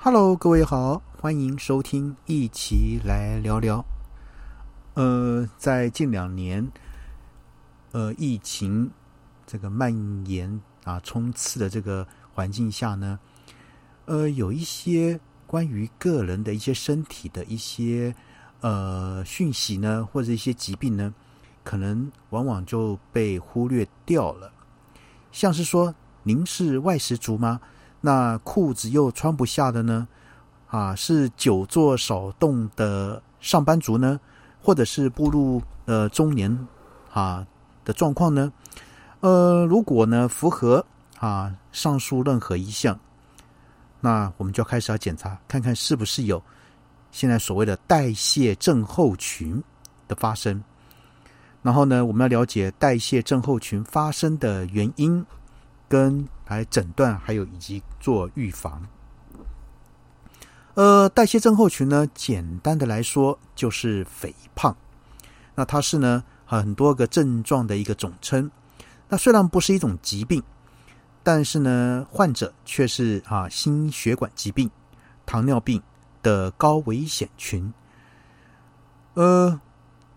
Hello，各位好，欢迎收听，一起来聊聊。呃，在近两年，呃，疫情这个蔓延啊、冲刺的这个环境下呢，呃，有一些关于个人的一些身体的一些呃讯息呢，或者一些疾病呢，可能往往就被忽略掉了。像是说，您是外食族吗？那裤子又穿不下的呢？啊，是久坐少动的上班族呢，或者是步入呃中年啊的状况呢？呃，如果呢符合啊上述任何一项，那我们就要开始要检查，看看是不是有现在所谓的代谢症候群的发生。然后呢，我们要了解代谢症候群发生的原因。跟来诊断，还有以及做预防。呃，代谢症候群呢，简单的来说就是肥胖。那它是呢很多个症状的一个总称。那虽然不是一种疾病，但是呢，患者却是啊心血管疾病、糖尿病的高危险群。呃，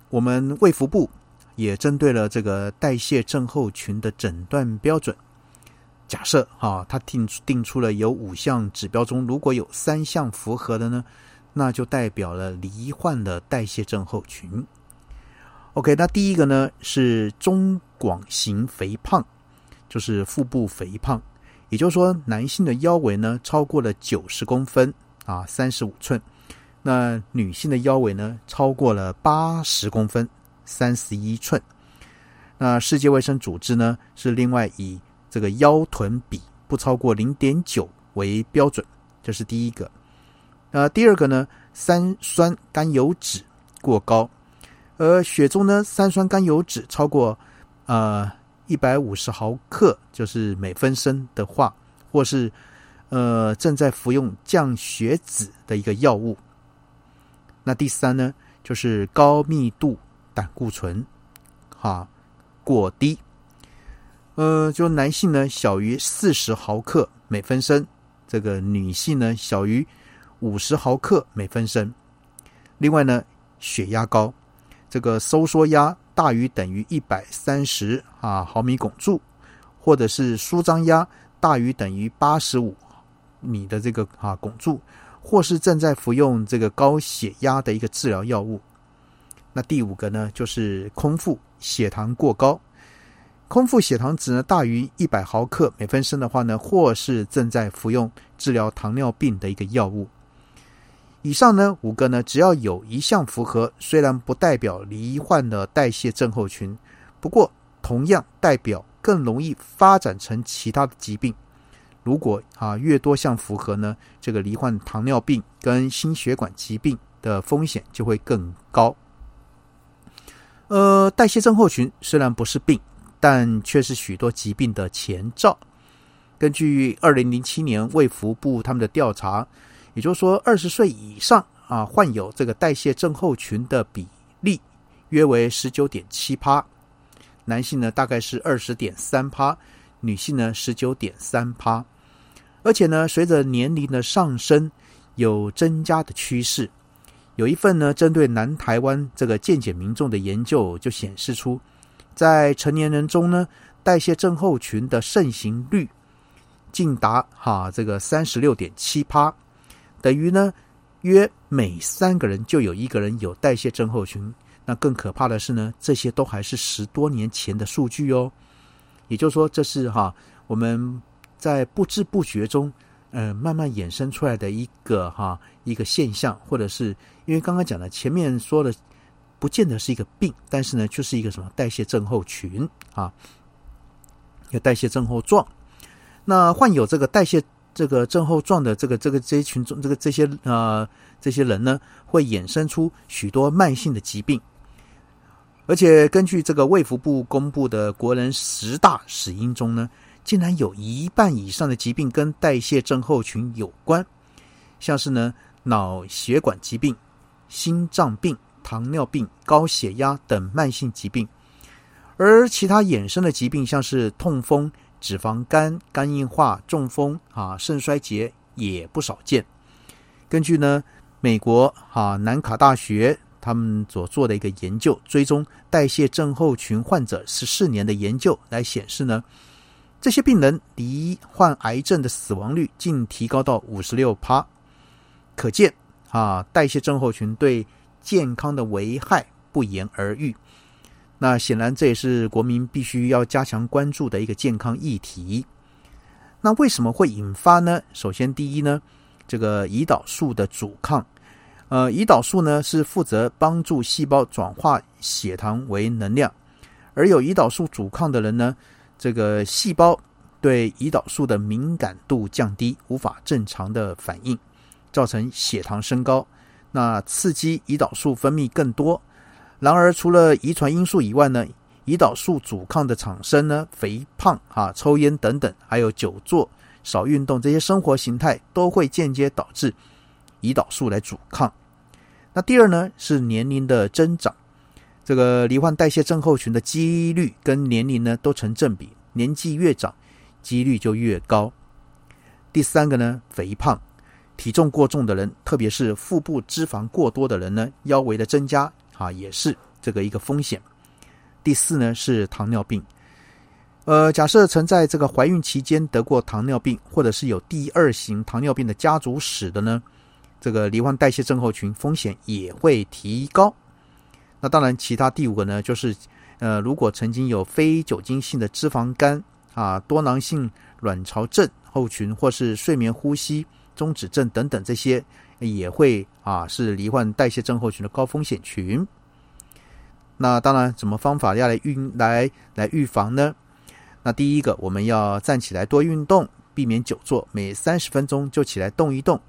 我们卫福部也针对了这个代谢症候群的诊断标准。假设哈，他定定出了有五项指标中，如果有三项符合的呢，那就代表了罹患的代谢症候群。OK，那第一个呢是中广型肥胖，就是腹部肥胖，也就是说男性的腰围呢超过了九十公分啊，三十五寸，那女性的腰围呢超过了八十公分，三十一寸。那世界卫生组织呢是另外以这个腰臀比不超过零点九为标准，这是第一个。呃，第二个呢，三酸甘油脂过高，而血中呢三酸甘油脂超过呃一百五十毫克，就是每分升的话，或是呃正在服用降血脂的一个药物。那第三呢，就是高密度胆固醇，哈过低。呃，就男性呢小于四十毫克每分升，这个女性呢小于五十毫克每分升。另外呢，血压高，这个收缩压大于等于一百三十啊毫米汞柱，或者是舒张压大于等于八十五米的这个啊汞柱，或是正在服用这个高血压的一个治疗药物。那第五个呢，就是空腹血糖过高。空腹血糖值呢大于一百毫克每分升的话呢，或是正在服用治疗糖尿病的一个药物。以上呢五个呢，只要有一项符合，虽然不代表罹患的代谢症候群，不过同样代表更容易发展成其他的疾病。如果啊越多项符合呢，这个罹患糖尿病跟心血管疾病的风险就会更高。呃，代谢症候群虽然不是病。但却是许多疾病的前兆。根据二零零七年卫福部他们的调查，也就是说，二十岁以上啊患有这个代谢症候群的比例约为十九点七趴，男性呢大概是二十点三趴，女性呢十九点三趴。而且呢，随着年龄的上升，有增加的趋势。有一份呢针对南台湾这个健检民众的研究就显示出。在成年人中呢，代谢症候群的盛行率竟达哈这个三十六点七趴，等于呢约每三个人就有一个人有代谢症候群。那更可怕的是呢，这些都还是十多年前的数据哦。也就是说，这是哈我们在不知不觉中，呃，慢慢衍生出来的一个哈一个现象，或者是因为刚刚讲的前面说的。不见得是一个病，但是呢，就是一个什么代谢症候群啊，有代谢症候状。那患有这个代谢这个症候状的这个这个这一群中，这个这些呃这些人呢，会衍生出许多慢性的疾病。而且根据这个卫福部公布的国人十大死因中呢，竟然有一半以上的疾病跟代谢症候群有关，像是呢脑血管疾病、心脏病。糖尿病、高血压等慢性疾病，而其他衍生的疾病，像是痛风、脂肪肝、肝硬化、中风啊、肾衰竭也不少见。根据呢美国哈南卡大学他们所做的一个研究，追踪代谢症候群患者十四年的研究来显示呢，这些病人罹患癌症的死亡率竟提高到五十六趴，可见啊代谢症候群对健康的危害不言而喻。那显然这也是国民必须要加强关注的一个健康议题。那为什么会引发呢？首先，第一呢，这个胰岛素的阻抗，呃，胰岛素呢是负责帮助细胞转化血糖为能量，而有胰岛素阻抗的人呢，这个细胞对胰岛素的敏感度降低，无法正常的反应，造成血糖升高，那刺激胰岛素分泌更多。然而，除了遗传因素以外呢？胰岛素阻抗的产生呢，肥胖啊、抽烟等等，还有久坐、少运动这些生活形态，都会间接导致胰岛素来阻抗。那第二呢，是年龄的增长，这个罹患代谢症候群的几率跟年龄呢都成正比，年纪越长，几率就越高。第三个呢，肥胖，体重过重的人，特别是腹部脂肪过多的人呢，腰围的增加啊，也是这个一个风险。第四呢是糖尿病，呃，假设曾在这个怀孕期间得过糖尿病，或者是有第二型糖尿病的家族史的呢，这个罹患代谢症候群风险也会提高。那当然，其他第五个呢，就是呃，如果曾经有非酒精性的脂肪肝啊、多囊性卵巢症候群，或是睡眠呼吸中止症等等这些，也会啊是罹患代谢症候群的高风险群。那当然，什么方法要来运来来预防呢？那第一个，我们要站起来多运动，避免久坐，每三十分钟就起来动一动。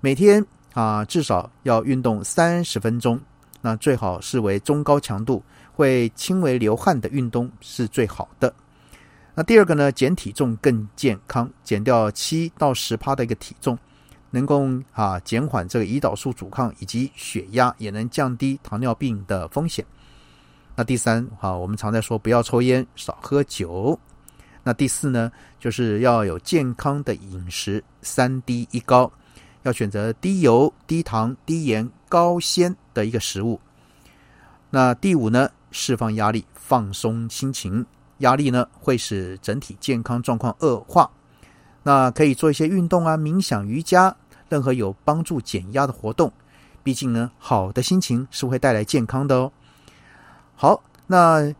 每天啊，至少要运动三十分钟。那最好是为中高强度，会轻微流汗的运动是最好的。那第二个呢，减体重更健康，减掉七到十趴的一个体重，能够啊减缓这个胰岛素阻抗以及血压，也能降低糖尿病的风险。那第三，好，我们常在说不要抽烟，少喝酒。那第四呢，就是要有健康的饮食，三低一高，要选择低油、低糖、低盐、高纤的一个食物。那第五呢，释放压力，放松心情。压力呢，会使整体健康状况恶化。那可以做一些运动啊，冥想、瑜伽，任何有帮助减压的活动。毕竟呢，好的心情是会带来健康的哦。好，那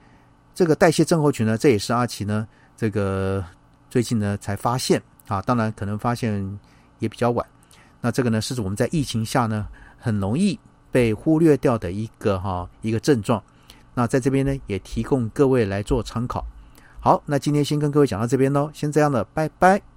这个代谢症候群呢，这也是阿奇呢，这个最近呢才发现啊，当然可能发现也比较晚。那这个呢，是指我们在疫情下呢，很容易被忽略掉的一个哈一个症状。那在这边呢，也提供各位来做参考。好，那今天先跟各位讲到这边喽，先这样了，拜拜。